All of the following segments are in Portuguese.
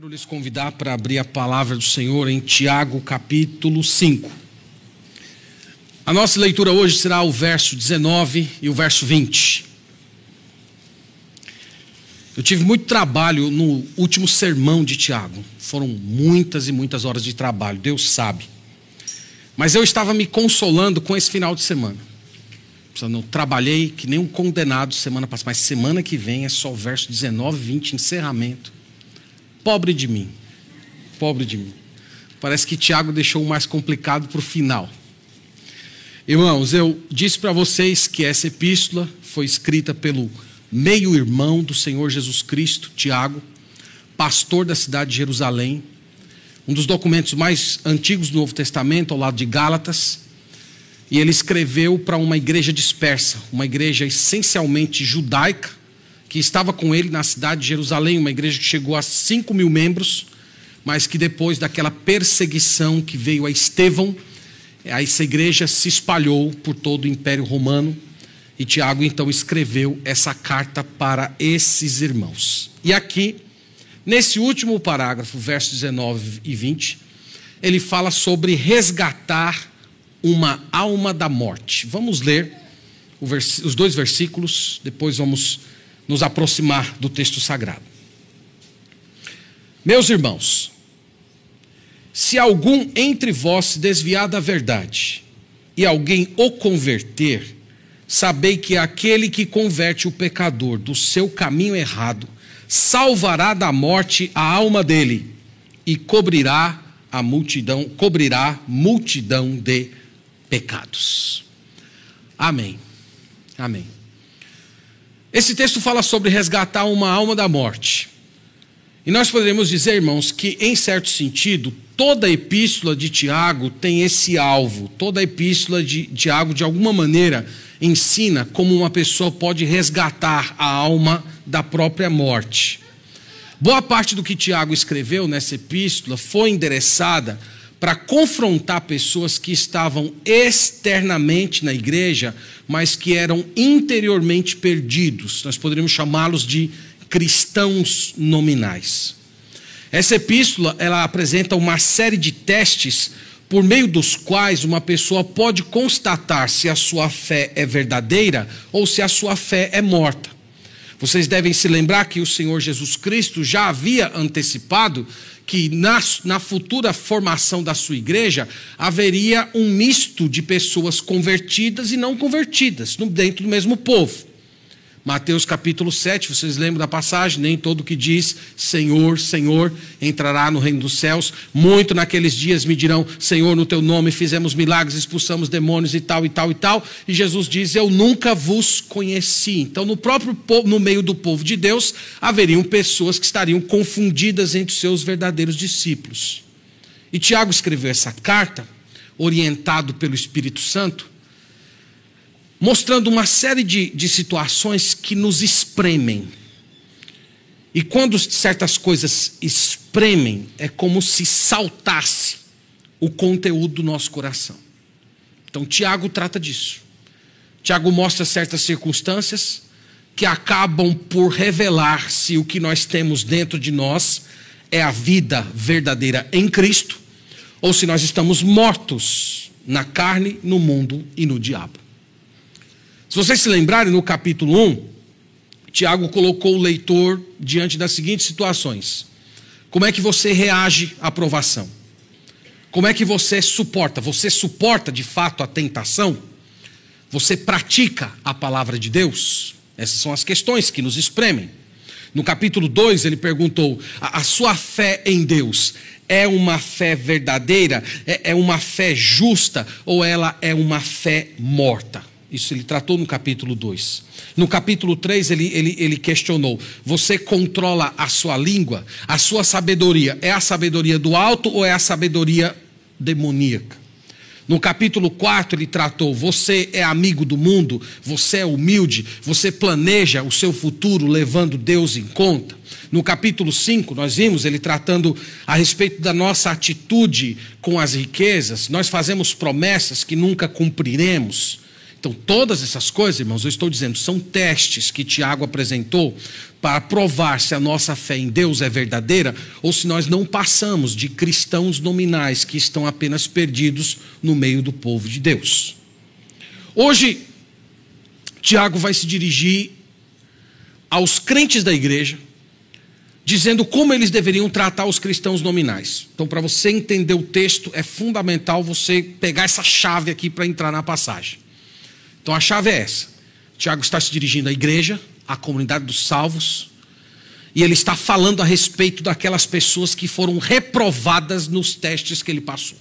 Quero lhes convidar para abrir a palavra do Senhor em Tiago, capítulo 5. A nossa leitura hoje será o verso 19 e o verso 20. Eu tive muito trabalho no último sermão de Tiago. Foram muitas e muitas horas de trabalho, Deus sabe. Mas eu estava me consolando com esse final de semana. Eu trabalhei que nem um condenado semana passada, mas semana que vem é só o verso 19, 20, encerramento. Pobre de mim. Pobre de mim. Parece que Tiago deixou o mais complicado para o final. Irmãos, eu disse para vocês que essa epístola foi escrita pelo meio-irmão do Senhor Jesus Cristo, Tiago, pastor da cidade de Jerusalém, um dos documentos mais antigos do Novo Testamento, ao lado de Gálatas. E ele escreveu para uma igreja dispersa, uma igreja essencialmente judaica, que estava com ele na cidade de Jerusalém, uma igreja que chegou a 5 mil membros, mas que depois daquela perseguição que veio a Estevão, essa igreja se espalhou por todo o Império Romano. E Tiago então escreveu essa carta para esses irmãos. E aqui, nesse último parágrafo, versos 19 e 20, ele fala sobre resgatar uma alma da morte. Vamos ler os dois versículos, depois vamos nos aproximar do texto sagrado. Meus irmãos, se algum entre vós se desviar da verdade e alguém o converter, sabei que aquele que converte o pecador do seu caminho errado salvará da morte a alma dele e cobrirá a multidão, cobrirá multidão de pecados. Amém. Amém. Esse texto fala sobre resgatar uma alma da morte. E nós poderíamos dizer, irmãos, que em certo sentido, toda a epístola de Tiago tem esse alvo. Toda a epístola de Tiago, de alguma maneira, ensina como uma pessoa pode resgatar a alma da própria morte. Boa parte do que Tiago escreveu nessa epístola foi endereçada para confrontar pessoas que estavam externamente na igreja, mas que eram interiormente perdidos. Nós poderíamos chamá-los de cristãos nominais. Essa epístola, ela apresenta uma série de testes por meio dos quais uma pessoa pode constatar se a sua fé é verdadeira ou se a sua fé é morta. Vocês devem se lembrar que o Senhor Jesus Cristo já havia antecipado que na, na futura formação da sua igreja haveria um misto de pessoas convertidas e não convertidas dentro do mesmo povo. Mateus capítulo 7, vocês lembram da passagem? Nem todo que diz Senhor, Senhor entrará no reino dos céus. Muito naqueles dias me dirão: Senhor, no teu nome fizemos milagres, expulsamos demônios e tal e tal e tal. E Jesus diz: Eu nunca vos conheci. Então, no próprio no meio do povo de Deus, haveriam pessoas que estariam confundidas entre os seus verdadeiros discípulos. E Tiago escreveu essa carta, orientado pelo Espírito Santo, mostrando uma série de, de situações que nos espremem. E quando certas coisas espremem, é como se saltasse o conteúdo do nosso coração. Então, Tiago trata disso. Tiago mostra certas circunstâncias que acabam por revelar se o que nós temos dentro de nós é a vida verdadeira em Cristo ou se nós estamos mortos na carne, no mundo e no diabo. Se vocês se lembrarem, no capítulo 1, Tiago colocou o leitor diante das seguintes situações: Como é que você reage à provação? Como é que você suporta? Você suporta de fato a tentação? Você pratica a palavra de Deus? Essas são as questões que nos espremem. No capítulo 2, ele perguntou: a, a, sua fé em Deus é uma fé verdadeira? É, é uma fé justa? Ou ela é uma fé morta? Isso ele tratou no capítulo 2. No capítulo 3, ele, ele, ele questionou: Você controla a sua língua? A sua sabedoria é a sabedoria do alto ou é a sabedoria demoníaca? No capítulo 4, ele tratou: Você é amigo do mundo? Você é humilde? Você planeja o seu futuro levando Deus em conta? No capítulo 5, nós vimos ele tratando a respeito da nossa atitude com as riquezas. Nós fazemos promessas que nunca cumpriremos. Então, todas essas coisas, irmãos, eu estou dizendo, são testes que Tiago apresentou para provar se a nossa fé em Deus é verdadeira ou se nós não passamos de cristãos nominais que estão apenas perdidos no meio do povo de Deus. Hoje, Tiago vai se dirigir aos crentes da igreja, dizendo como eles deveriam tratar os cristãos nominais. Então, para você entender o texto, é fundamental você pegar essa chave aqui para entrar na passagem. Então, a chave é essa. Tiago está se dirigindo à igreja, à comunidade dos salvos, e ele está falando a respeito daquelas pessoas que foram reprovadas nos testes que ele passou.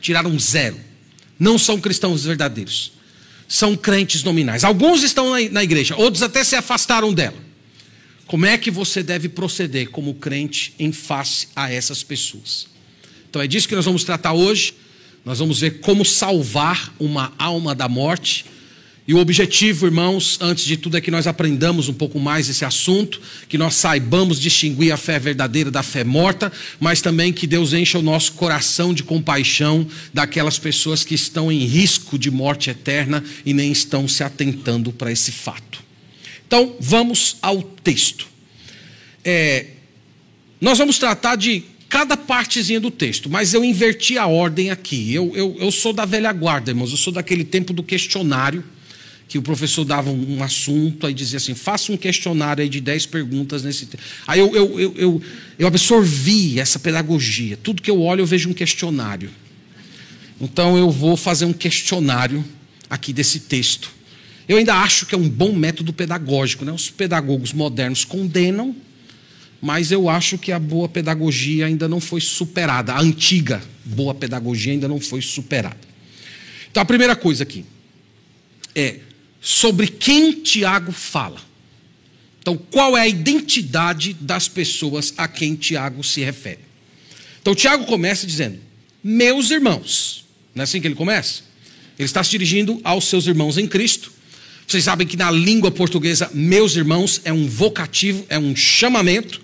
Tiraram zero. Não são cristãos verdadeiros. São crentes nominais. Alguns estão na igreja, outros até se afastaram dela. Como é que você deve proceder como crente em face a essas pessoas? Então é disso que nós vamos tratar hoje. Nós vamos ver como salvar uma alma da morte. E o objetivo, irmãos, antes de tudo, é que nós aprendamos um pouco mais esse assunto, que nós saibamos distinguir a fé verdadeira da fé morta, mas também que Deus encha o nosso coração de compaixão daquelas pessoas que estão em risco de morte eterna e nem estão se atentando para esse fato. Então, vamos ao texto. É, nós vamos tratar de cada partezinha do texto, mas eu inverti a ordem aqui. Eu, eu, eu sou da velha guarda, irmãos, eu sou daquele tempo do questionário, que o professor dava um, assunto, aí dizia assim: faça um questionário de 10 perguntas nesse. Aí eu, eu, eu, eu, eu absorvi essa pedagogia. Tudo que eu olho, eu vejo um questionário. Então eu vou fazer um questionário aqui desse texto eu ainda acho que é um bom método pedagógico. Né? Os pedagogos modernos condenam, mas eu acho que a boa pedagogia ainda não foi superada. A antiga boa pedagogia ainda não foi superada. Então, a primeira coisa aqui é sobre quem Tiago fala. Então, qual é a identidade das pessoas a quem Tiago se refere? Então, Tiago começa dizendo: Meus irmãos. Não é assim que ele começa? Ele está se dirigindo aos seus irmãos em Cristo vocês sabem que na língua portuguesa, meus irmãos, é um vocativo, é um chamamento,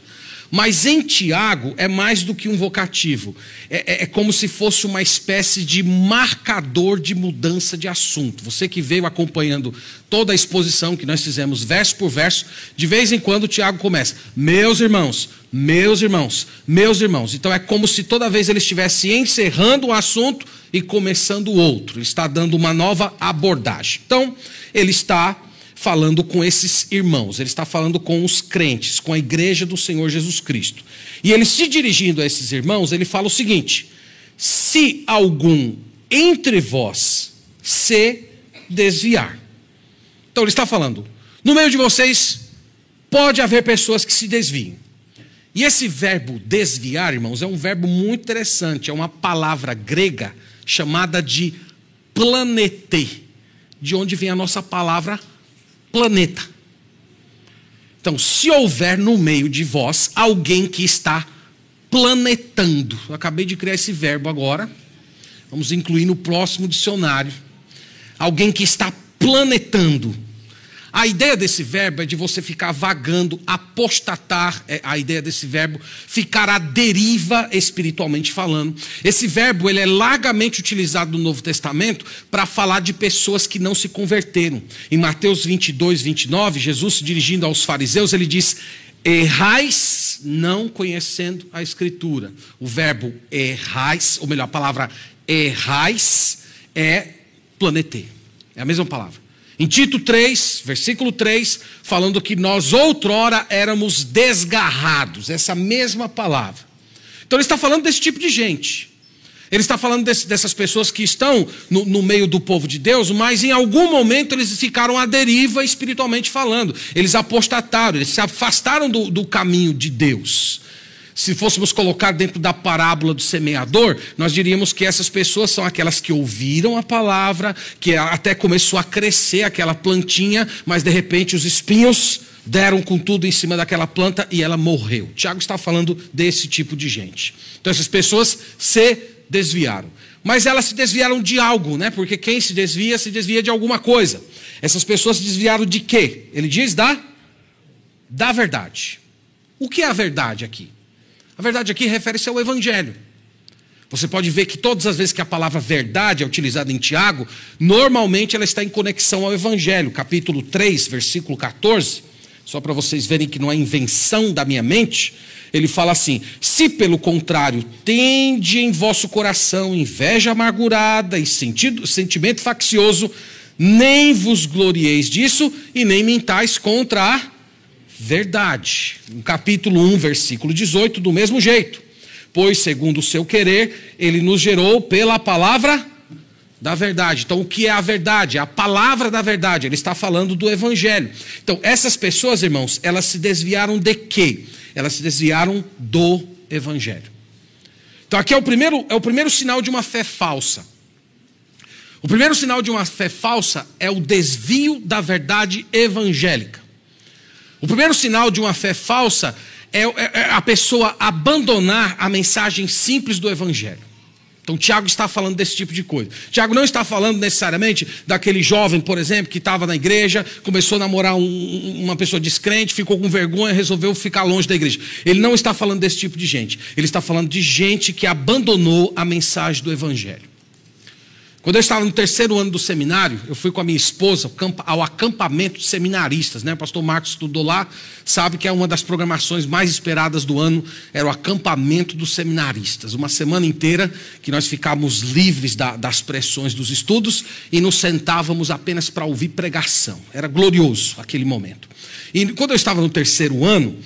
mas em Tiago é mais do que um vocativo. É, é, é, como se fosse uma espécie de marcador de mudança de assunto. Você que veio acompanhando toda a exposição que nós fizemos, verso por verso, de vez em quando Tiago começa: Meus irmãos, meus irmãos, meus irmãos. Então é como se toda vez ele estivesse encerrando um assunto e começando outro. Ele está dando uma nova abordagem. Então, ele está falando com esses irmãos, ele está falando com os crentes, com a igreja do Senhor Jesus Cristo. E ele se dirigindo a esses irmãos, ele fala o seguinte: se algum entre vós se desviar. Então ele está falando, no meio de vocês pode haver pessoas que se desviem. E esse verbo desviar, irmãos, é um verbo muito interessante, é uma palavra grega chamada de planete, de onde vem a nossa palavra planeta. Então, se houver no meio de vós alguém que está planetando, eu acabei de criar esse verbo agora, vamos incluir no próximo dicionário. Alguém que está planetando a ideia desse verbo é de você ficar vagando, apostatar, é a ideia desse verbo, ficar à deriva espiritualmente falando. Esse verbo ele é largamente utilizado no Novo Testamento para falar de pessoas que não se converteram. Em Mateus 22, 29, Jesus dirigindo aos fariseus, ele diz: Errais não conhecendo a Escritura. O verbo errais, ou melhor, a palavra errais é planete. É a mesma palavra. Em Tito 3, versículo 3, falando que nós outrora éramos desgarrados, essa mesma palavra. Então ele está falando desse tipo de gente. Ele está falando desse, dessas pessoas que estão no, no, meio do povo de Deus, mas em algum momento eles ficaram à deriva espiritualmente falando. Eles apostataram, eles se afastaram do, do caminho de Deus se fôssemos colocar dentro da parábola do semeador, nós diríamos que essas pessoas são aquelas que ouviram a palavra, que até começou a crescer aquela plantinha, mas de repente os espinhos deram com tudo em cima daquela planta e ela morreu. Tiago está falando desse tipo de gente. Então essas pessoas se desviaram. Mas elas se desviaram de algo, né? Porque quem se desvia, se desvia de alguma coisa. Essas pessoas se desviaram de quê? Ele diz da da verdade. O que é a verdade aqui? A verdade aqui refere-se ao Evangelho. Você pode ver que todas as vezes que a palavra verdade é utilizada em Tiago, normalmente ela está em conexão ao Evangelho. Capítulo 3, versículo 14, só para vocês verem que não é invenção da minha mente, ele fala assim: Se pelo contrário tende em vosso coração inveja amargurada e sentido, sentimento faccioso, nem vos glorieis disso e nem mintais contra a verdade. No capítulo 1, versículo 18, do mesmo jeito pois, segundo o seu querer, ele nos gerou pela palavra da verdade. Então, o que é a verdade? A palavra da verdade. Ele está falando do evangelho. Então, essas pessoas, irmãos, elas se desviaram de quê? Elas se desviaram do evangelho. Então, aqui é o primeiro, é o primeiro sinal de uma fé falsa. O primeiro sinal de uma fé falsa é o desvio da verdade evangélica. O primeiro sinal de uma fé falsa é, é, é a pessoa abandonar a mensagem simples do Evangelho. Então, Tiago está falando desse tipo de coisa. Tiago não está falando necessariamente daquele jovem, por exemplo, que estava na igreja, começou a namorar um, uma pessoa descrente, ficou com vergonha, resolveu ficar longe da igreja. Ele não está falando desse tipo de gente. Ele está falando de gente que abandonou a mensagem do Evangelho. Quando eu estava no terceiro ano do seminário, eu fui com a minha esposa ao acampamento de seminaristas. Né? O pastor Marcos estudou lá, sabe que é uma das programações mais esperadas do ano, era o acampamento dos seminaristas. Uma semana inteira que nós ficávamos livres da, das pressões dos estudos e nos sentávamos apenas para ouvir pregação. Era glorioso aquele momento. E quando eu estava no terceiro ano,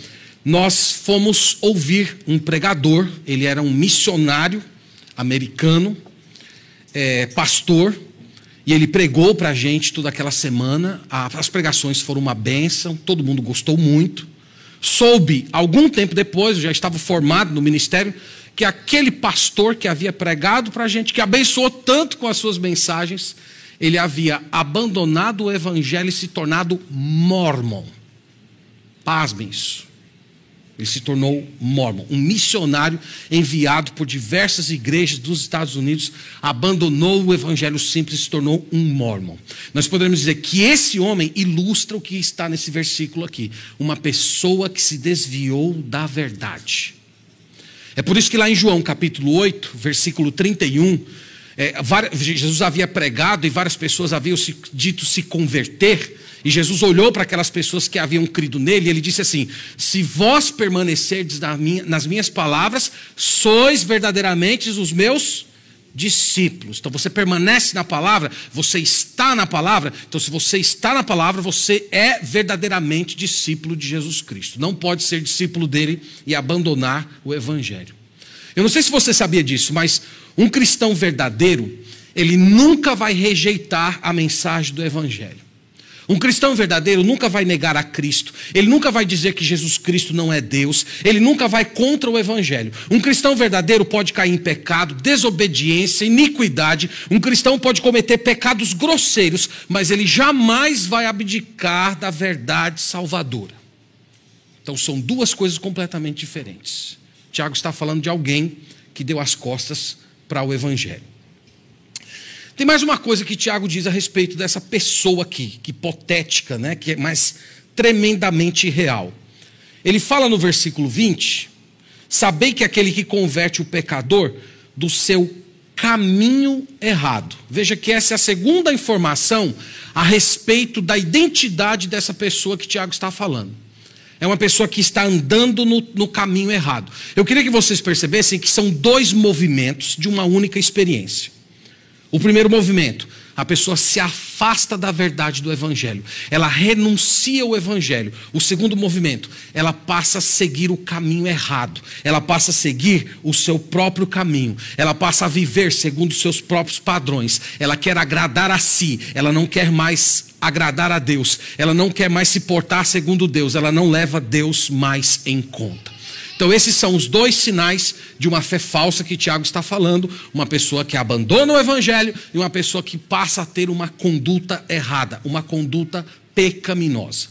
nós fomos ouvir um pregador, ele era um missionário americano é, pastor, e ele pregou para a gente toda aquela semana. As pregações foram uma bênção, todo mundo gostou muito. Soube, algum tempo depois, eu já estava formado no ministério, que aquele pastor que havia pregado para a gente, que abençoou tanto com as suas mensagens, ele havia abandonado o evangelho e se tornado mormon. Pasmem isso. Ele se tornou mormon, um missionário enviado por diversas igrejas dos Estados Unidos, abandonou o evangelho simples e se tornou um mormon. Nós podemos dizer que esse homem ilustra o que está nesse versículo aqui, uma pessoa que se desviou da verdade. É por isso que lá em João capítulo 8, versículo 31, é, Jesus havia pregado e várias pessoas haviam se, dito se converter. E Jesus olhou para aquelas pessoas que haviam crido nele e ele disse assim: Se vós permanecerdes nas minhas palavras, sois verdadeiramente os meus discípulos. Então você permanece na palavra, você está na palavra. Então, se você está na palavra, você é verdadeiramente discípulo de Jesus Cristo. Não pode ser discípulo dele e abandonar o evangelho. Eu não sei se você sabia disso, mas um cristão verdadeiro, ele nunca vai rejeitar a mensagem do evangelho. Um cristão verdadeiro nunca vai negar a Cristo, ele nunca vai dizer que Jesus Cristo não é Deus, ele nunca vai contra o Evangelho. Um cristão verdadeiro pode cair em pecado, desobediência, iniquidade, um cristão pode cometer pecados grosseiros, mas ele jamais vai abdicar da verdade salvadora. Então são duas coisas completamente diferentes. Tiago está falando de alguém que deu as costas para o Evangelho. Tem mais uma coisa que Tiago diz a respeito dessa pessoa aqui, que hipotética, né, que é mais tremendamente real. Ele fala no versículo 20: Sabei que aquele que converte o pecador do seu caminho errado. Veja que essa é a segunda informação a respeito da identidade dessa pessoa que Tiago está falando. É uma pessoa que está andando no, no, caminho errado. Eu queria que vocês percebessem que são dois movimentos de uma única experiência. O primeiro movimento, a pessoa se afasta da verdade do Evangelho, ela renuncia ao Evangelho. O segundo movimento, ela passa a seguir o caminho errado, ela passa a seguir o seu próprio caminho, ela passa a viver segundo os seus próprios padrões, ela quer agradar a si, ela não quer mais agradar a Deus, ela não quer mais se portar segundo Deus, ela não leva Deus mais em conta. Então, esses são os dois sinais de uma fé falsa que Tiago está falando: uma pessoa que abandona o evangelho e uma pessoa que passa a ter uma conduta errada, uma conduta pecaminosa.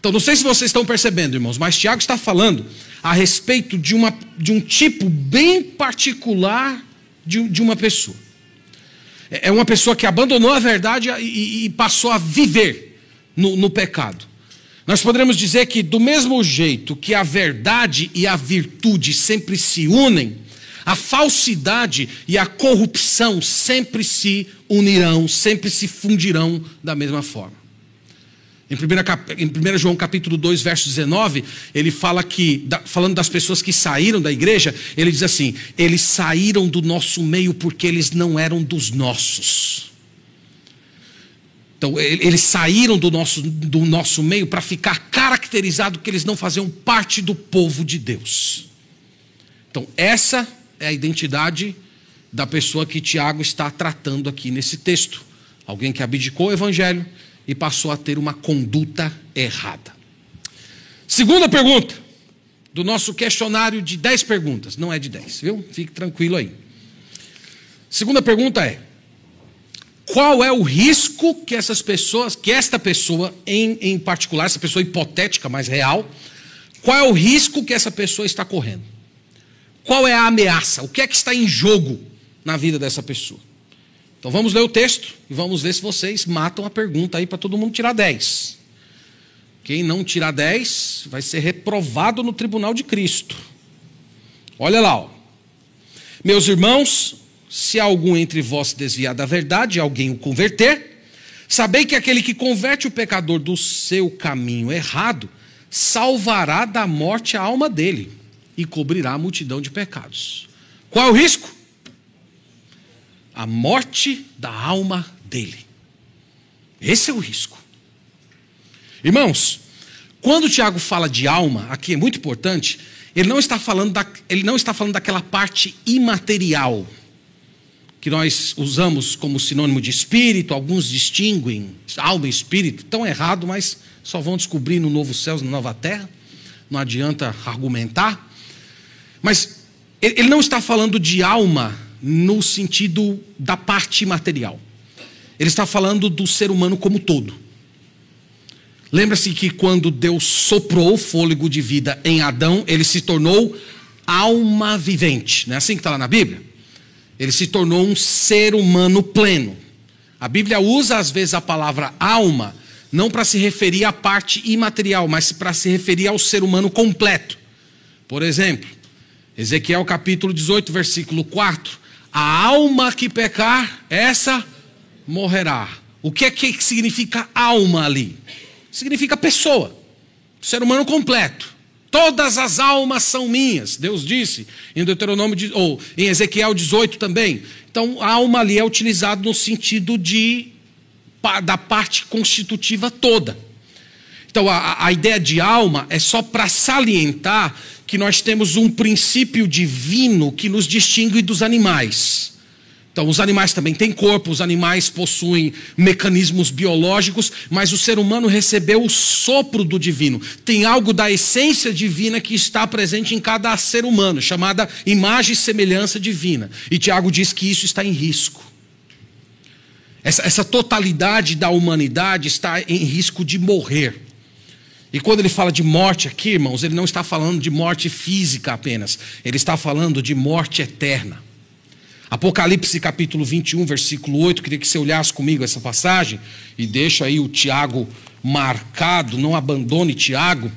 Então, não sei se vocês estão percebendo, irmãos, mas Tiago está falando a respeito de, uma, de um tipo bem particular de, de uma pessoa. É, é uma pessoa que abandonou a verdade e, e passou a viver no, no pecado. Nós poderíamos dizer que, do mesmo jeito que a verdade e a virtude sempre se unem, A falsidade e a corrupção sempre se unirão, sempre se fundirão da mesma forma. Em 1, João capítulo 2, verso 19, ele fala que, falando das pessoas que saíram da igreja, ele diz assim: eles saíram do nosso meio porque eles não eram dos nossos. Então, eles saíram do nosso, do nosso meio para ficar caracterizado que eles não faziam parte do povo de Deus. Então, essa é a identidade da pessoa que Tiago está tratando aqui nesse texto. Alguém que abdicou o evangelho e passou a ter uma conduta errada. Segunda pergunta do nosso questionário de 10 perguntas. Não é de 10, viu? Fique tranquilo aí. Segunda pergunta é: qual é o risco que essas pessoas, que esta pessoa em, em particular, essa pessoa hipotética, mas real, qual é o risco que essa pessoa está correndo? Qual é a ameaça? O que é que está em jogo na vida dessa pessoa? Então vamos ler o texto e vamos ver se vocês matam a pergunta aí para todo mundo tirar 10. Quem não tirar 10 vai ser reprovado no tribunal de Cristo. Olha lá, ó. Meus irmãos, se algum entre vós desviar da verdade alguém o converter, sabei que aquele que converte o pecador do seu caminho errado, salvará da morte a alma dele e cobrirá a multidão de pecados. Qual é o risco? A morte da alma dele. Esse é o risco. Irmãos, quando o Tiago fala de alma, aqui é muito importante, ele não está falando, da, ele não está falando daquela parte imaterial que nós usamos como sinônimo de espírito, alguns distinguem alma e espírito, tão errado, mas só vão descobrir no novo céu, na nova terra. Não adianta argumentar. Mas ele não está falando de alma no sentido da parte material. Ele está falando do ser humano como todo. Lembra-se que quando Deus soprou o fôlego de vida em Adão, ele se tornou alma vivente. Não é assim que está lá na Bíblia? Ele se tornou um ser humano pleno. A Bíblia usa às vezes a palavra alma não para se referir à parte imaterial, mas para se referir ao ser humano completo. Por exemplo, Ezequiel capítulo 18, versículo 4: A alma que pecar, essa morrerá. O que é que significa alma ali? Significa pessoa, ser humano completo. Todas as almas são minhas, Deus disse em Deuteronômio ou em Ezequiel 18 também. Então, alma ali é utilizado no sentido de da parte constitutiva toda. Então, a, a ideia de alma é só para salientar que nós temos um princípio divino que nos distingue dos animais. Então, os animais também têm corpo, os animais possuem mecanismos biológicos, mas o ser humano recebeu o sopro do divino. Tem algo da essência divina que está presente em cada ser humano, chamada imagem e semelhança divina. E Tiago diz que isso está em risco. Essa, essa totalidade da humanidade está em risco de morrer. E quando ele fala de morte aqui, irmãos, ele não está falando de morte física apenas, ele está falando de morte eterna. Apocalipse capítulo 21, versículo 8, queria que você olhasse comigo essa passagem e deixa aí o Tiago marcado, não abandone Tiago,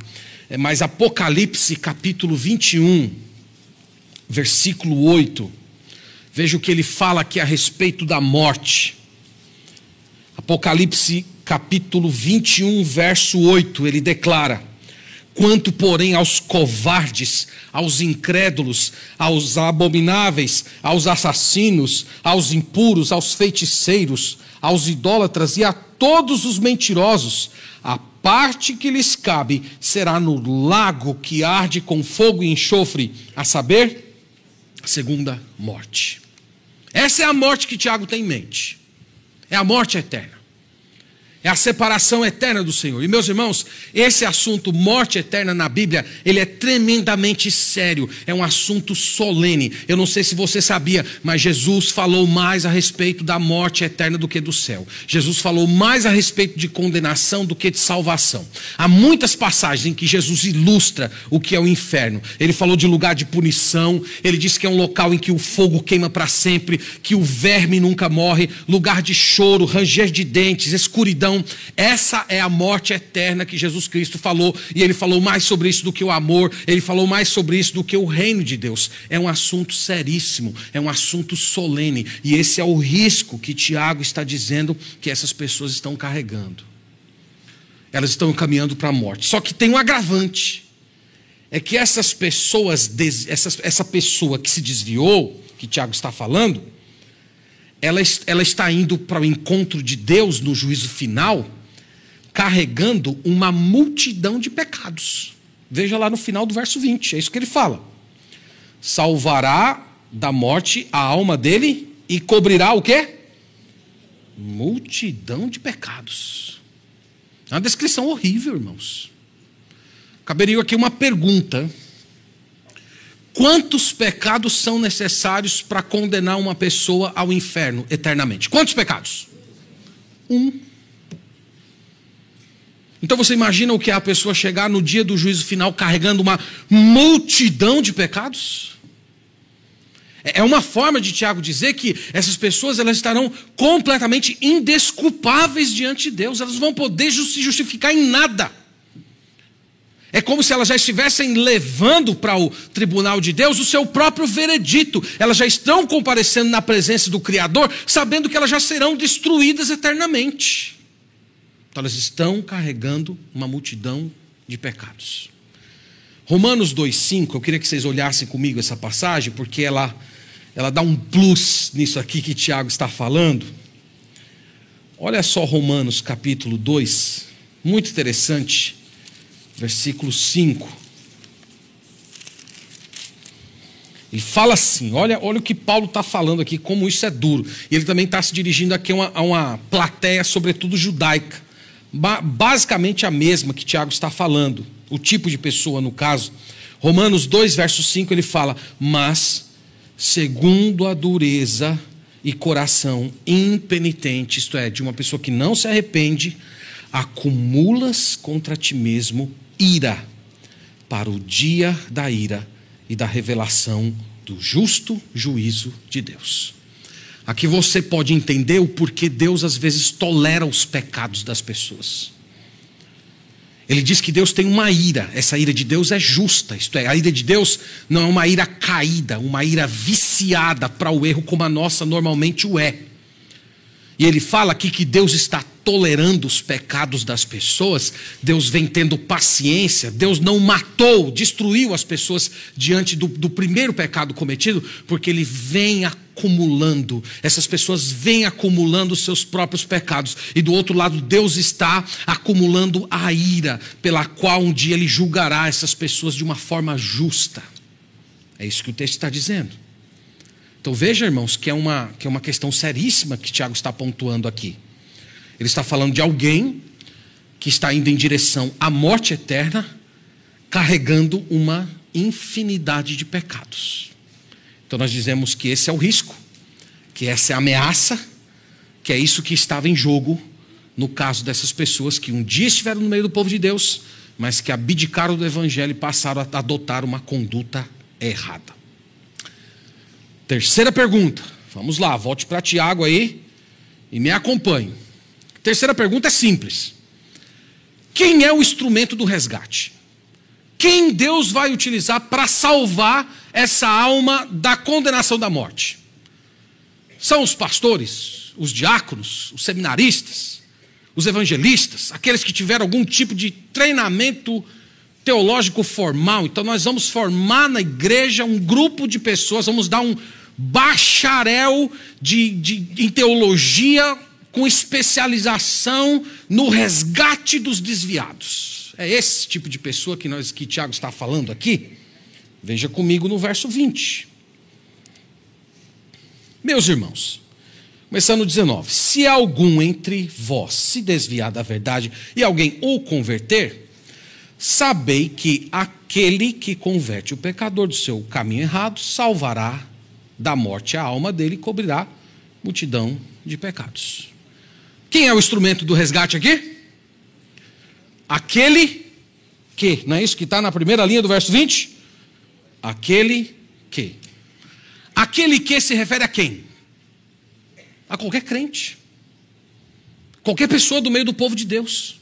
é, mas Apocalipse capítulo 21, versículo 8, veja o que ele fala aqui a respeito da morte. Apocalipse capítulo 21, verso 8, ele declara: Quanto, porém, aos covardes, aos incrédulos, aos abomináveis, aos assassinos, aos impuros, aos feiticeiros, aos idólatras e a todos os mentirosos, a parte que lhes cabe será no lago que arde com fogo e enxofre, a saber, a segunda morte. Essa é a morte que Tiago tem em mente. É a morte eterna. É a separação eterna do Senhor. E meus irmãos, esse assunto morte eterna na Bíblia, ele é tremendamente sério, é um assunto solene. Eu não sei se você sabia, mas Jesus falou mais a respeito da morte eterna do que do céu. Jesus falou mais a respeito de condenação do que de salvação. Há muitas passagens em que Jesus ilustra o que é o inferno. Ele falou de lugar de punição, ele disse que é um local em que o fogo queima para sempre, que o verme nunca morre, lugar de choro, ranger de dentes, escuridão ressurreição. Essa é a morte eterna que Jesus Cristo falou, e ele falou mais sobre isso do que o amor, ele falou mais sobre isso do que o reino de Deus. É um assunto seríssimo, é um assunto solene, e esse é o risco que Tiago está dizendo que essas pessoas estão carregando. Elas estão caminhando para a morte. Só que tem um agravante. É que essas pessoas, essa, essa pessoa que se desviou, que Tiago está falando, ela, ela está indo para o encontro de Deus no juízo final, carregando uma multidão de pecados. Veja lá no final do verso 20, é isso que ele fala. Salvará da morte a alma dele e cobrirá o quê? Multidão de pecados. É uma descrição horrível, irmãos. Caberia aqui uma pergunta Quantos pecados são necessários para condenar uma pessoa ao inferno eternamente? Quantos pecados? Um. Então você imagina o que é a pessoa chegar no dia do juízo final carregando uma multidão de pecados? É uma forma de Tiago dizer que essas pessoas elas estarão completamente indesculpáveis diante de Deus, elas vão poder se justificar em nada. É como se elas já estivessem levando para o tribunal de Deus o seu próprio veredito. Elas já estão comparecendo na presença do Criador, sabendo que elas já serão destruídas eternamente. Então elas estão carregando uma multidão de pecados. Romanos 2,5, eu queria que vocês olhassem comigo essa passagem, porque ela, ela dá um plus nisso aqui que Tiago está falando. Olha só Romanos capítulo 2, muito interessante versículo 5. Ele fala assim: olha, olha o que Paulo está falando aqui, como isso é duro. E ele também está se dirigindo aqui a uma, a uma plateia, sobretudo judaica. Ba basicamente a mesma que Tiago está falando, o tipo de pessoa no caso. Romanos 2, verso 5, ele fala: Mas, segundo a dureza e coração impenitente, isto é, de uma pessoa que não se arrepende, acumulas contra ti mesmo ira, para o dia da ira e da revelação do justo juízo de Deus. Aqui você pode entender o porquê Deus às vezes tolera os pecados das pessoas. Ele diz que Deus tem uma ira, essa ira de Deus é justa, isto é, a ira de Deus não é uma ira caída, uma ira viciada para o erro como a nossa normalmente o é. E ele fala aqui que Deus está tolerando os pecados das pessoas, Deus vem tendo paciência, Deus não matou, destruiu as pessoas diante do, do primeiro pecado cometido, porque Ele vem acumulando, essas pessoas vêm acumulando seus próprios pecados, e do outro lado, Deus está acumulando a ira, pela qual um dia Ele julgará essas pessoas de uma forma justa. É isso que o texto está dizendo. Então veja, irmãos, que é uma, que é uma questão seríssima que Tiago está pontuando aqui. Ele está falando de alguém que está indo em direção à morte eterna, carregando uma infinidade de pecados. Então nós dizemos que esse é o risco, que essa é a ameaça, que é isso que estava em jogo no caso dessas pessoas que um dia estiveram no meio do povo de Deus, mas que abdicaram do evangelho e passaram a adotar uma conduta errada. Terceira pergunta. Vamos lá, volte para Tiago aí e me acompanhe. Terceira pergunta é simples: Quem é o instrumento do resgate? Quem Deus vai utilizar para salvar essa alma da condenação da morte? São os pastores, os diáconos, os seminaristas, os evangelistas, aqueles que tiveram algum tipo de treinamento teológico formal. Então, nós vamos formar na igreja um grupo de pessoas, vamos dar um bacharel de, de, em teologia com especialização no resgate dos desviados. É esse tipo de pessoa que nós que Tiago está falando aqui. Veja comigo no verso 20. Meus irmãos, começando no 19: Se algum entre vós se desviar da verdade e alguém o converter, sabei que aquele que converte o pecador do seu caminho errado salvará da morte a alma dele e cobrirá multidão de pecados. Quem é o instrumento do resgate aqui? Aquele que, não é isso que está na primeira linha do verso 20? Aquele que. Aquele que se refere a quem? A qualquer crente. Qualquer pessoa do meio do povo de Deus.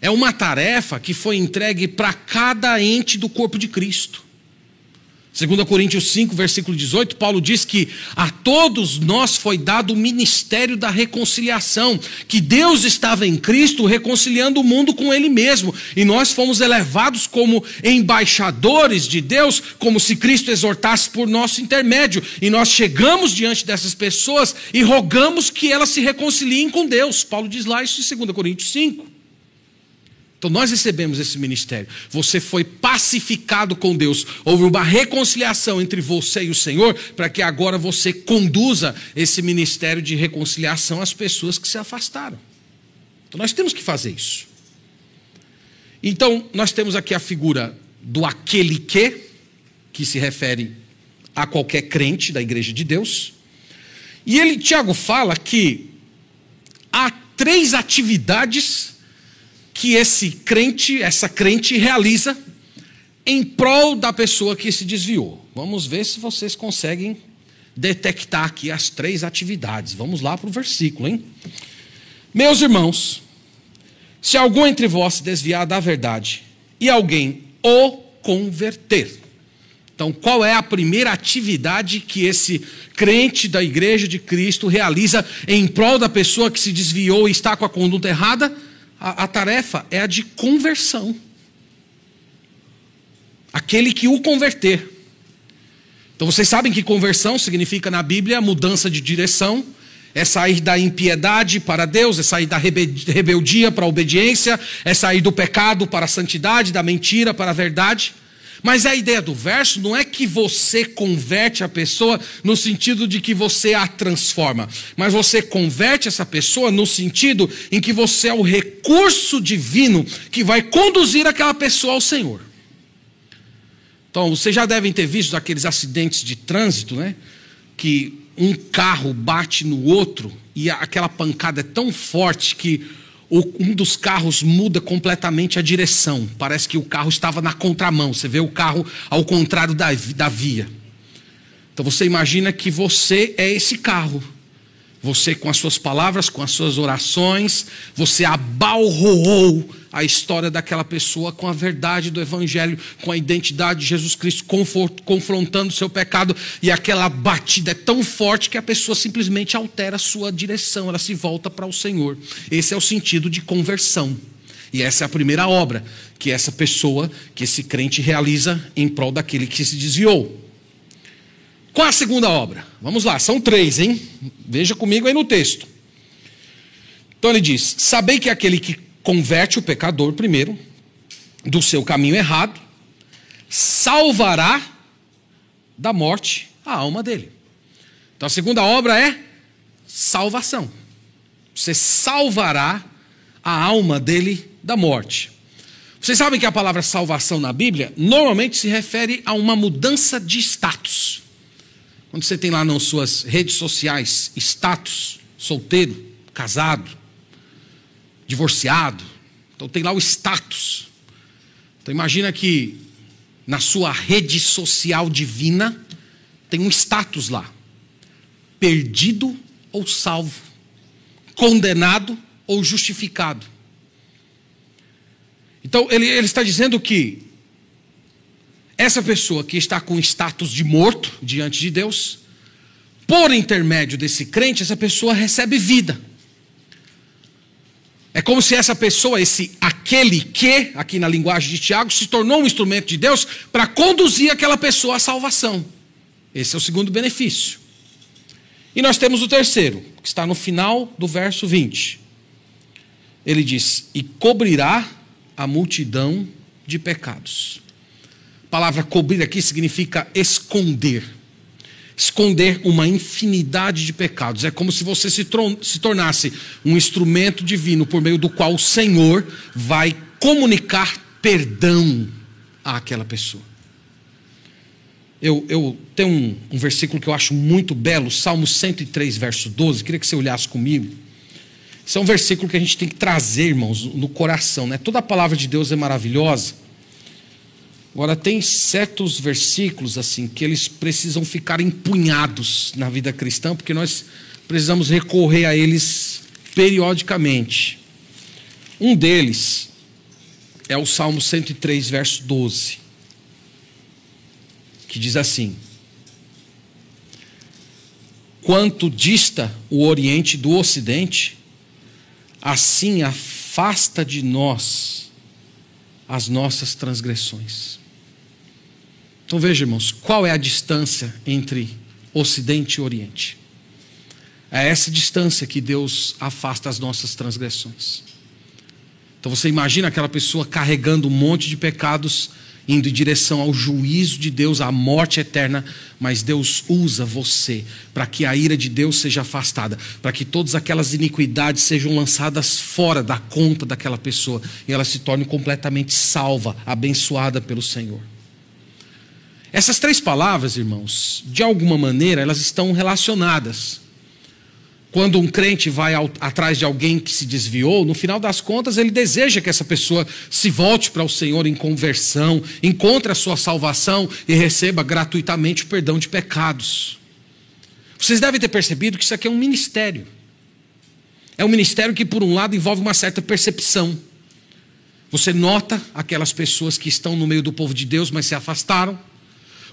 É uma tarefa que foi entregue para cada ente do corpo de Cristo. 2 Coríntios 5, versículo 18, Paulo diz que a todos nós foi dado o ministério da reconciliação, que Deus estava em Cristo reconciliando o mundo com Ele mesmo, e nós fomos elevados como embaixadores de Deus, como se Cristo exortasse por nosso intermédio, e nós chegamos diante dessas pessoas e rogamos que elas se reconciliem com Deus. Paulo diz lá isso em 2 Coríntios 5. Então nós recebemos esse ministério. Você foi pacificado com Deus. Houve uma reconciliação entre você e o Senhor para que agora você conduza esse ministério de reconciliação às pessoas que se afastaram. Então nós temos que fazer isso. Então nós temos aqui a figura do aquele que, que se refere a qualquer crente da igreja de Deus. E ele, Tiago, fala que há três atividades que esse crente, essa crente realiza em prol da pessoa que se desviou. Vamos ver se vocês conseguem detectar aqui as três atividades. Vamos lá para o versículo, hein? Meus irmãos, se algum entre vós se desviar da verdade e alguém o converter. Então, qual é a primeira atividade que esse crente da igreja de Cristo realiza em prol da pessoa que se desviou e está com a conduta errada? A, a tarefa é a de conversão. Aquele que o converter. Então vocês sabem que conversão significa na Bíblia mudança de direção, é sair da impiedade para Deus, é sair da rebeldia para a obediência, é sair do pecado para a santidade, da mentira para a verdade. Mas a ideia do verso não é que você converte a pessoa no sentido de que você a transforma, mas você converte essa pessoa no sentido em que você é o recurso divino que vai conduzir aquela pessoa ao Senhor. Então, vocês já devem ter visto aqueles acidentes de trânsito, né? Que um carro bate no outro e aquela pancada é tão forte que um dos carros muda completamente a direção. Parece que o carro estava na contramão. Você vê o carro ao contrário da, da via. Então você imagina que você é esse carro. Você, com as suas palavras, com as suas orações, você abalroou a história daquela pessoa com a verdade do Evangelho, com a identidade de Jesus Cristo, confrontando o seu pecado, e aquela batida é tão forte que a pessoa simplesmente altera a sua direção, ela se volta para o Senhor. Esse é o sentido de conversão. E essa é a primeira obra que essa pessoa, que esse crente realiza em prol daquele que se desviou. Qual a segunda obra? Vamos lá, são três, hein? Veja comigo aí no texto. Então ele diz: Sabei que aquele que converte o pecador primeiro do seu caminho errado, salvará da morte a alma dele. Então a segunda obra é salvação. Você salvará a alma dele da morte. Vocês sabem que a palavra salvação na Bíblia normalmente se refere a uma mudança de status. Quando você tem lá nas suas redes sociais status, solteiro, casado, divorciado, então tem lá o status. Então imagina que na sua rede social divina tem um status lá: perdido ou salvo, condenado ou justificado. Então ele, ele está dizendo que essa pessoa que está com status de morto diante de Deus, por intermédio desse crente, essa pessoa recebe vida. É como se essa pessoa, esse aquele que, aqui na linguagem de Tiago, se tornou um instrumento de Deus para conduzir aquela pessoa à salvação. Esse é o segundo benefício. E nós temos o terceiro, que está no final do verso 20. Ele diz: E cobrirá a multidão de pecados. Palavra cobrir aqui significa esconder. Esconder uma infinidade de pecados. É como se você se, se tornasse um instrumento divino por meio do qual o Senhor vai comunicar perdão àquela pessoa. Eu, eu tenho um, um, versículo que eu acho muito belo, Salmo 103, verso 12. Queria que você olhasse comigo. Esse é um versículo que a gente tem que trazer, irmãos, no coração. Né? Toda a palavra de Deus é maravilhosa. Agora, tem certos versículos assim que eles precisam ficar empunhados na vida cristã, porque nós precisamos recorrer a eles periodicamente. Um deles é o Salmo 103, verso 12, que diz assim: Quanto dista o Oriente do Ocidente, assim afasta de nós as nossas transgressões. Então veja, irmãos, qual é a distância entre Ocidente e Oriente? É essa distância que Deus afasta as nossas transgressões. Então você imagina aquela pessoa carregando um monte de pecados, indo em direção ao juízo de Deus, à morte eterna, mas Deus usa você para que a ira de Deus seja afastada, para que todas aquelas iniquidades sejam lançadas fora da conta daquela pessoa e ela se torne completamente salva, abençoada pelo Senhor. Essas três palavras, irmãos, de alguma maneira, elas estão relacionadas. Quando um crente vai ao, atrás de alguém que se desviou, no final das contas, ele deseja que essa pessoa se volte para o Senhor em conversão, encontre a sua salvação e receba gratuitamente o perdão de pecados. Vocês devem ter percebido que isso aqui é um ministério. É um ministério que, por um lado, envolve uma certa percepção. Você nota aquelas pessoas que estão no meio do povo de Deus, mas se afastaram.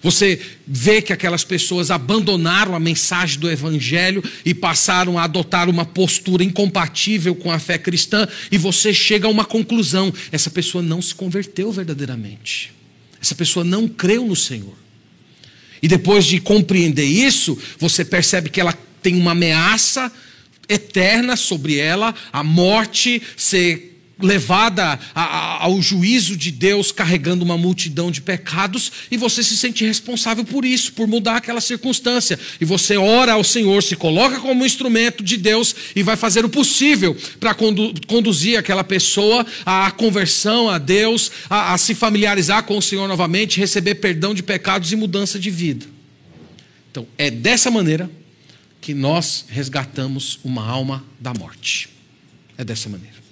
Você vê que aquelas pessoas abandonaram a mensagem do Evangelho e passaram a adotar uma postura incompatível com a fé cristã, e você chega a uma conclusão: essa pessoa não se converteu verdadeiramente, essa pessoa não creu no Senhor. E depois de compreender isso, você percebe que ela tem uma ameaça eterna sobre ela, a morte, ser levada ao juízo de Deus carregando uma multidão de pecados e você se sente responsável por isso, por mudar aquela circunstância. E você ora ao Senhor, se coloca como instrumento de Deus e vai fazer o possível para condu conduzir aquela pessoa à conversão a Deus, a, a se familiarizar com o Senhor novamente, receber perdão de pecados e mudança de vida. Então, é dessa maneira que nós resgatamos uma alma da morte. É dessa maneira.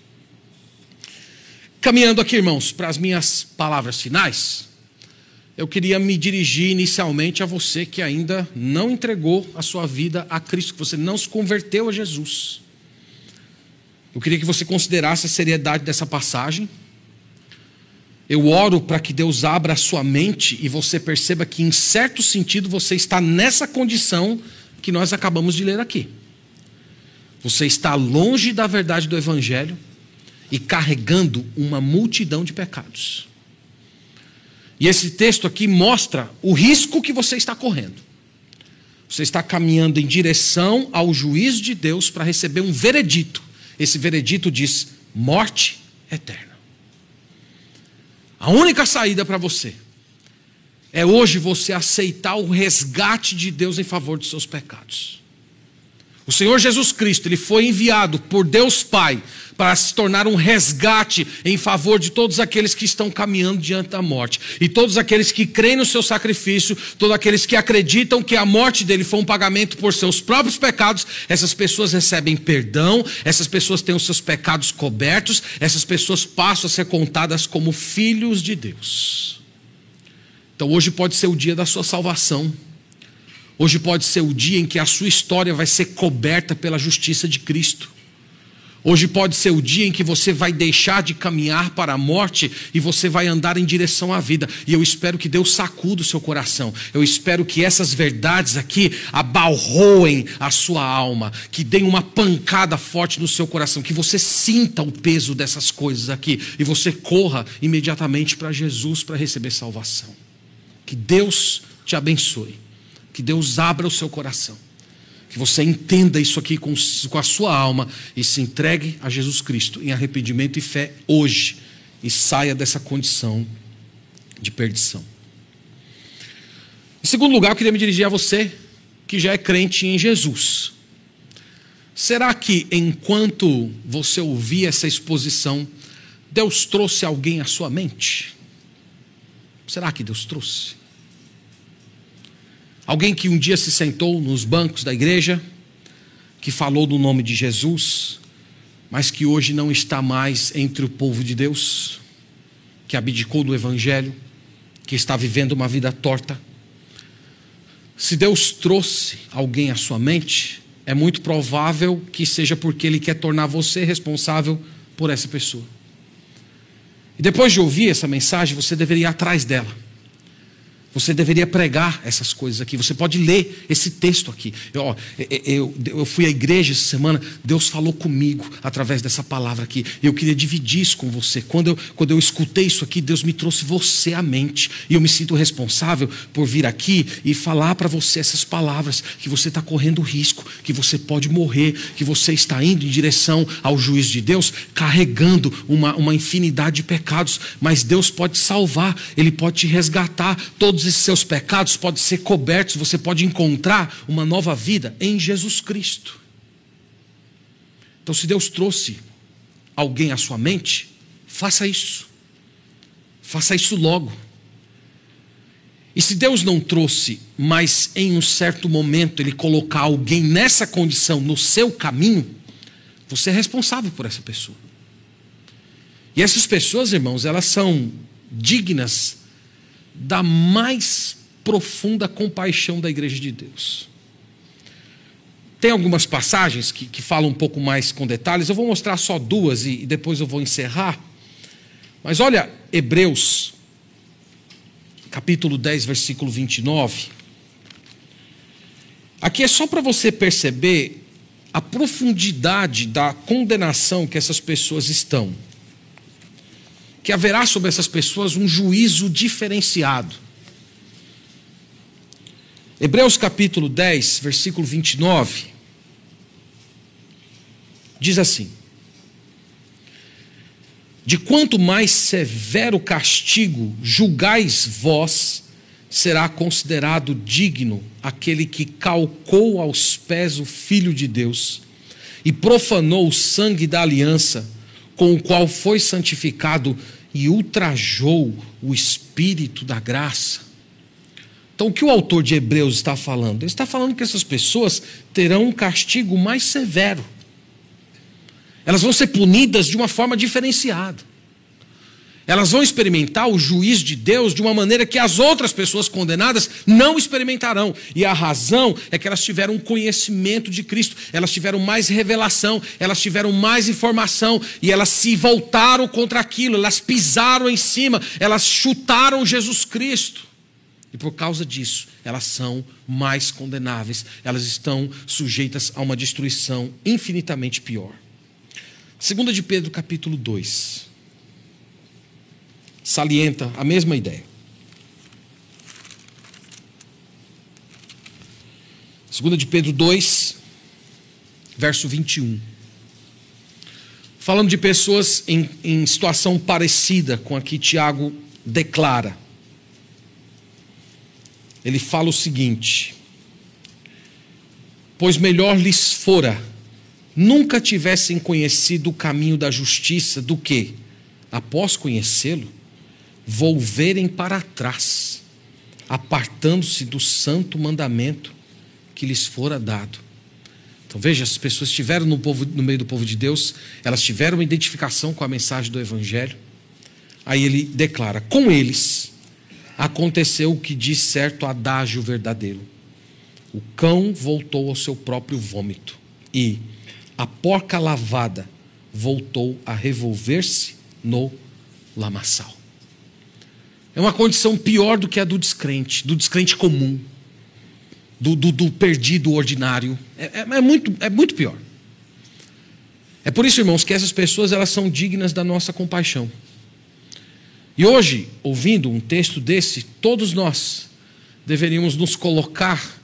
Caminhando aqui, irmãos, para as minhas palavras finais, eu queria me dirigir inicialmente a você que ainda não entregou a sua vida a Cristo, que você não se converteu a Jesus. Eu queria que você considerasse a seriedade dessa passagem. Eu oro para que Deus abra a sua mente e você perceba que, em certo sentido, você está nessa condição que nós acabamos de ler aqui. Você está longe da verdade do Evangelho e carregando uma multidão de pecados. E esse texto aqui mostra o risco que você está correndo. Você está caminhando em direção ao juízo de Deus para receber um veredito. Esse veredito diz morte eterna. A única saída para você é hoje você aceitar o resgate de Deus em favor dos seus pecados. O Senhor Jesus Cristo, ele foi enviado por Deus Pai para se tornar um resgate em favor de todos aqueles que estão caminhando diante da morte. E todos aqueles que creem no seu sacrifício, todos aqueles que acreditam que a morte dele foi um pagamento por seus próprios pecados, essas pessoas recebem perdão, essas pessoas têm os seus pecados cobertos, essas pessoas passam a ser contadas como filhos de Deus. Então hoje pode ser o dia da sua salvação. Hoje pode ser o dia em que a sua história vai ser coberta pela justiça de Cristo. Hoje pode ser o dia em que você vai deixar de caminhar para a morte e você vai andar em direção à vida. E eu espero que Deus sacuda o seu coração. Eu espero que essas verdades aqui abalroem a sua alma, que deem uma pancada forte no seu coração, que você sinta o peso dessas coisas aqui e você corra imediatamente para Jesus para receber salvação. Que Deus te abençoe. Que Deus abra o seu coração que você entenda isso aqui com, com a sua alma e se entregue a Jesus Cristo em arrependimento e fé hoje e saia dessa condição de perdição. Em segundo lugar, eu queria me dirigir a você que já é crente em Jesus. Será que enquanto você ouvia essa exposição, Deus trouxe alguém à sua mente? Será que Deus trouxe? Alguém que um dia se sentou nos bancos da igreja, que falou do nome de Jesus, mas que hoje não está mais entre o povo de Deus, que abdicou do Evangelho, que está vivendo uma vida torta. Se Deus trouxe alguém à sua mente, é muito provável que seja porque ele quer tornar você responsável por essa pessoa. E depois de ouvir essa mensagem, você deveria ir atrás dela. Você deveria pregar essas coisas aqui. Você pode ler esse texto aqui. Eu, eu, eu, fui à igreja essa semana, Deus falou comigo através dessa palavra aqui. Eu queria dividir isso com você. Quando eu, quando eu escutei isso aqui, Deus me trouxe você à mente. E eu me sinto responsável por vir aqui e falar para você essas palavras: que você está correndo risco, que você pode morrer, que você está indo em direção ao juiz de Deus, carregando uma, uma infinidade de pecados. Mas Deus pode salvar, Ele pode te resgatar. Todos esses seus pecados podem ser cobertos, você pode encontrar uma nova vida em Jesus Cristo. Então, se Deus trouxe alguém à sua mente, faça isso. Faça isso logo. E se Deus não trouxe, mas em um certo momento Ele colocar alguém nessa condição no seu caminho, você é responsável por essa pessoa. E essas pessoas, irmãos, elas são dignas da mais profunda compaixão da igreja de Deus. Tem algumas passagens que, que falam um pouco mais com detalhes, eu vou mostrar só duas e, e depois eu vou encerrar. Mas olha, Hebreus, capítulo 10, versículo 29. Aqui é só para você perceber a profundidade da condenação que essas pessoas estão que haverá sobre essas pessoas um juízo diferenciado. Hebreus capítulo 10, versículo 29, diz assim: De quanto mais severo castigo julgais vós, será considerado digno aquele que calcou aos pés o Filho de Deus e profanou o sangue da aliança, com o qual foi santificado e ultrajou o espírito da graça. Então, o que o autor de Hebreus está falando? Ele está falando que essas pessoas terão um castigo mais severo. Elas vão ser punidas de uma forma diferenciada. Elas vão experimentar o juiz de Deus de uma maneira que as outras pessoas condenadas não experimentarão. E a razão é que elas tiveram um conhecimento de Cristo, elas tiveram mais revelação, elas tiveram mais informação e elas se voltaram contra aquilo, elas pisaram em cima, elas chutaram Jesus Cristo. E por causa disso, elas são mais condenáveis, elas estão sujeitas a uma destruição infinitamente pior. Segunda de Pedro, capítulo 2 salienta a mesma ideia. Segunda de Pedro 2, verso 21. Falando de pessoas em, em situação parecida com a que Tiago declara. Ele fala o seguinte: Pois melhor lhes fora nunca tivessem conhecido o caminho da justiça do que, após conhecê-lo, volverem para trás, apartando-se do santo mandamento que lhes fora dado. Então veja, as pessoas estiveram no, povo, no meio do povo de Deus, elas tiveram uma identificação com a mensagem do Evangelho. Aí ele declara: com eles aconteceu o que diz certo adágio verdadeiro. O cão voltou ao seu próprio vômito, e a porca lavada voltou a revolver-se no lamaçal. É uma condição pior do que a do descrente, do descrente comum, do, do, do perdido ordinário. É, é, é, muito, é muito pior. É por isso, irmãos, que essas pessoas elas são dignas da nossa compaixão. E hoje, ouvindo um texto desse, todos nós deveríamos nos colocar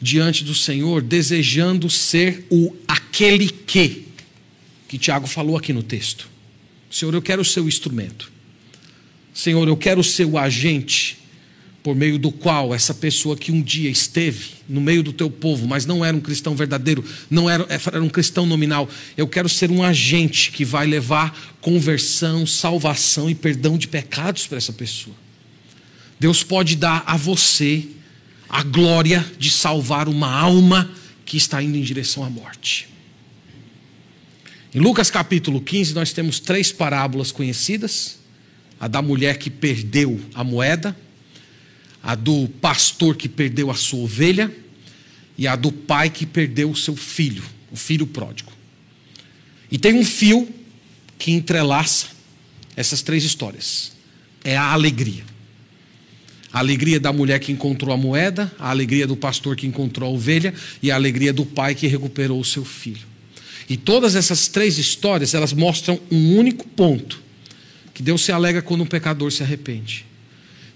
diante do Senhor, desejando ser o aquele que, que Tiago falou aqui no texto. Senhor, eu quero o instrumento. Senhor, eu quero ser o agente por meio do qual essa pessoa que um dia esteve no meio do teu povo, mas não era um cristão verdadeiro, não era, era um cristão nominal, eu quero ser um agente que vai levar conversão, salvação e perdão de pecados para essa pessoa. Deus pode dar a você a glória de salvar uma alma que está indo em direção à morte. Em Lucas capítulo 15, nós temos três parábolas conhecidas a da mulher que perdeu a moeda, a do pastor que perdeu a sua ovelha e a do pai que perdeu o seu filho, o filho pródigo. E tem um fio que entrelaça essas três histórias: é a alegria. A alegria da mulher que encontrou a moeda, a alegria do pastor que encontrou a ovelha e a alegria do pai que recuperou o seu filho. E todas essas três histórias, elas mostram um único ponto: que Deus se alegra quando um pecador se arrepende.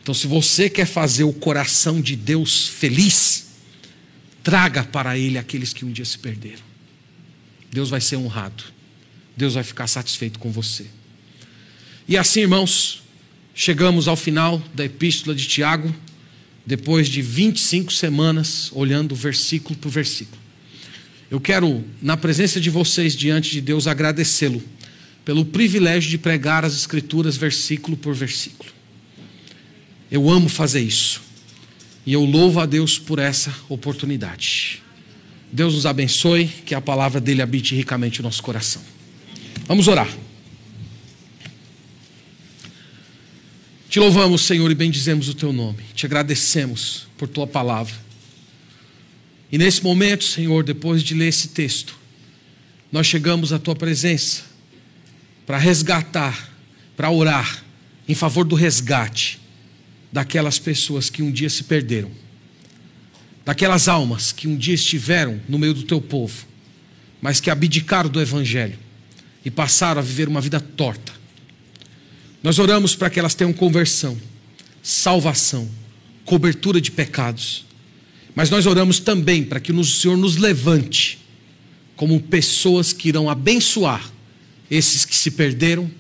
Então, se você quer fazer o coração de Deus feliz, traga para Ele aqueles que um dia se perderam. Deus vai ser honrado. Deus vai ficar satisfeito com você. E assim, irmãos, chegamos ao final da epístola de Tiago, depois de 25 semanas olhando versículo por versículo. Eu quero, na presença de vocês diante de Deus, agradecê-lo pelo privilégio de pregar as Escrituras versículo por versículo. Eu amo fazer isso. E eu louvo a Deus por essa oportunidade. Deus nos abençoe, que a palavra dele habite ricamente o nosso coração. Vamos orar. Te louvamos, Senhor, e bendizemos o teu nome. Te agradecemos por tua palavra. E nesse momento, Senhor, depois de ler esse texto, nós chegamos à tua presença para resgatar, para orar em favor do resgate daquelas pessoas que um dia se perderam, daquelas almas que um dia estiveram no meio do teu povo, mas que abdicaram do Evangelho e passaram a viver uma vida torta. Nós oramos para que elas tenham conversão, salvação, cobertura de pecados mas nós oramos também para que o Senhor nos levante como pessoas que irão abençoar esses que se perderam,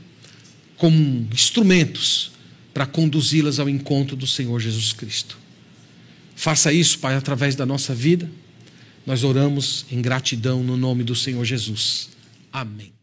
como instrumentos para conduzi-las ao encontro do Senhor Jesus Cristo. Faça isso, Pai, através da nossa vida. Nós oramos em gratidão no nome do Senhor Jesus. Amém.